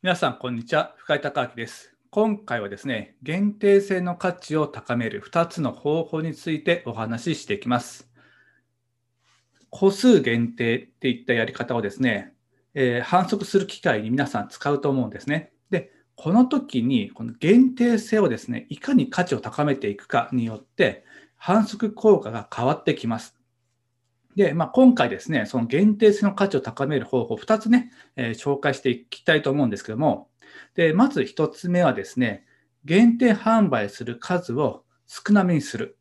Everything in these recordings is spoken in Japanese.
皆さん、こんにちは。深井隆明です。今回はですね、限定性の価値を高める2つの方法についてお話ししていきます。個数限定っていったやり方をですね、えー、反則する機会に皆さん使うと思うんですね。で、この時に、この限定性をですね、いかに価値を高めていくかによって、反則効果が変わってきます。で、まあ、今回ですね、その限定性の価値を高める方法、2つね、えー、紹介していきたいと思うんですけども、でまず1つ目はですね、限定販売する数を少なめにする。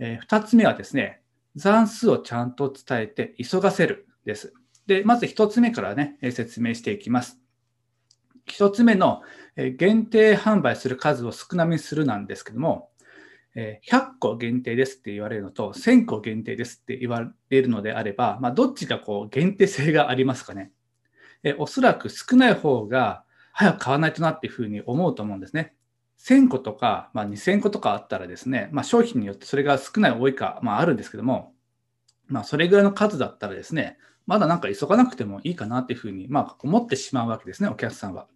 えー、2つ目はですね、残数をちゃんと伝えて急がせるです。で、まず1つ目からね、説明していきます。1つ目の限定販売する数を少なめにするなんですけども、え100個限定ですって言われるのと、1000個限定ですって言われるのであれば、まあ、どっちがこう限定性がありますかね。えおそらく少ない方が早く買わないとなっていうふうに思うと思うんですね。1000個とか、まあ、2000個とかあったらですね、まあ、商品によってそれが少ない多いか、まあ、あるんですけども、まあ、それぐらいの数だったらですね、まだなんか急がなくてもいいかなっていうふうに、まあ、思ってしまうわけですね、お客さんは。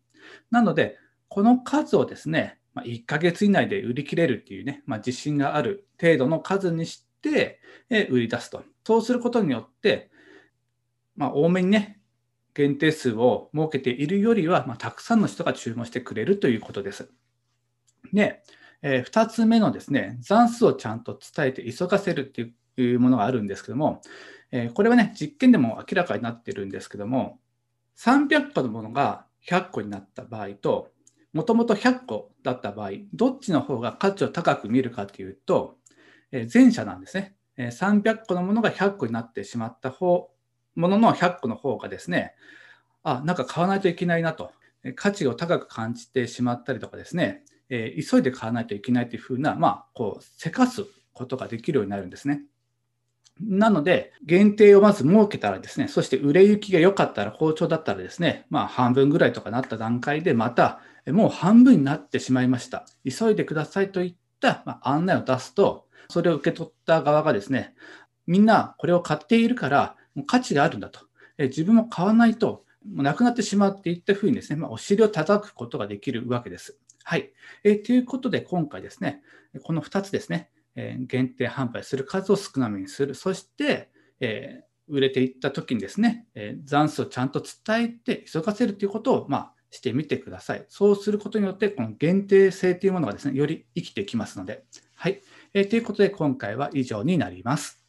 なので、この数をですね、まあ、1ヶ月以内で売り切れるっていうね、まあ、自信がある程度の数にして、え売り出すと。そうすることによって、まあ、多めにね、限定数を設けているよりは、まあ、たくさんの人が注文してくれるということです。で、えー、2つ目のですね、残数をちゃんと伝えて急がせるっていうものがあるんですけども、えー、これはね、実験でも明らかになってるんですけども、300個のものが100個になった場合と、もともと100個だった場合、どっちの方が価値を高く見るかというと、え前者なんですね。え300個のものが100個になってしまった方、ものの100個の方がですね、あ、なんか買わないといけないなと、価値を高く感じてしまったりとかですね、え急いで買わないといけないというふうな、まあ、こう、せかすことができるようになるんですね。なので、限定をまず設けたらですね、そして売れ行きが良かったら、好調だったらですね、まあ半分ぐらいとかなった段階で、また、もう半分になってしまいました。急いでくださいといった案内を出すと、それを受け取った側がですね、みんなこれを買っているから、価値があるんだと。自分も買わないと、もうなくなってしまうっていったふうにですね、まあ、お尻を叩くことができるわけです。はい。えということで、今回ですね、この2つですね、え限定販売する数を少なめにする。そして、え売れていった時にですね、え残数をちゃんと伝えて急がせるということを、まあ、してみてください。そうすることによって、この限定性というものがですね、より生きてきますので。はい。えー、ということで、今回は以上になります。